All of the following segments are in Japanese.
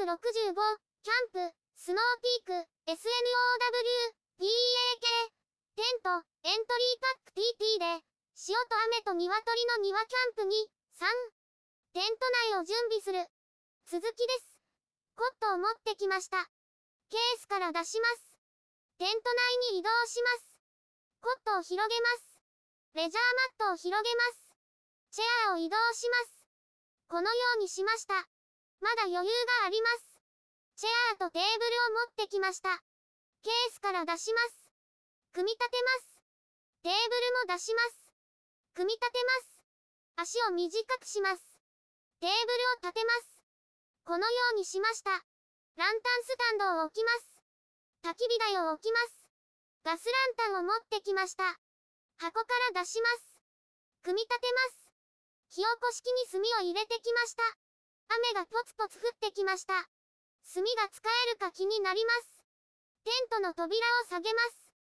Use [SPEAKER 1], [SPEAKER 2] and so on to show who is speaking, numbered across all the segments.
[SPEAKER 1] 365、キャンプ、スノーピーク、SNOW、PAK、テント、エントリーパック TT で、塩と雨と鶏の庭キャンプに、3、テント内を準備する。続きです。コットを持ってきました。ケースから出します。テント内に移動します。コットを広げます。レジャーマットを広げます。チェアを移動します。このようにしました。まだ余裕があります。チェアーとテーブルを持ってきました。ケースから出します。組み立てます。テーブルも出します。組み立てます。足を短くします。テーブルを立てます。このようにしました。ランタンスタンドを置きます。焚き火台を置きます。ガスランタンを持ってきました。箱から出します。組み立てます。火起こし器に炭を入れてきました。雨がポツポツ降ってきました。炭が使えるか気になります。テントの扉を下げます。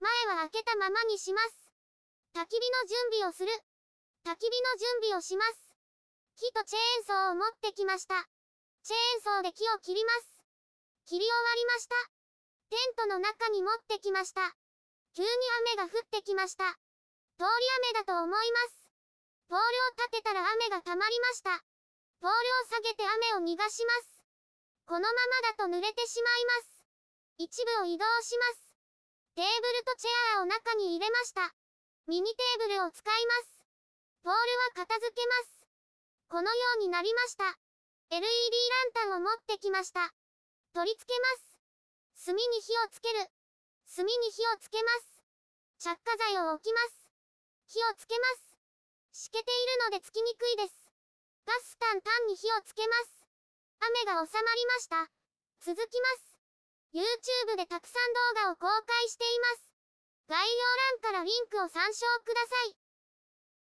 [SPEAKER 1] 前は開けたままにします。焚き火の準備をする。焚き火の準備をします。木とチェーンソーを持ってきました。チェーンソーで木を切ります。切り終わりました。テントの中に持ってきました。急に雨が降ってきました。通り雨だと思います。ポールを立てたら雨が溜まりました。ポールを下げて雨を逃がします。このままだと濡れてしまいます。一部を移動します。テーブルとチェアを中に入れました。ミニテーブルを使います。ポールは片付けます。このようになりました。LED ランタンを持ってきました。取り付けます。炭に火をつける。炭に火をつけます。着火剤を置きます。火をつけます。湿気ているのでつきにくいです。ガスタンタンに火をつけます。雨が収まりました。続きます。YouTube でたくさん動画を公開しています。概要欄からリンクを参照ください。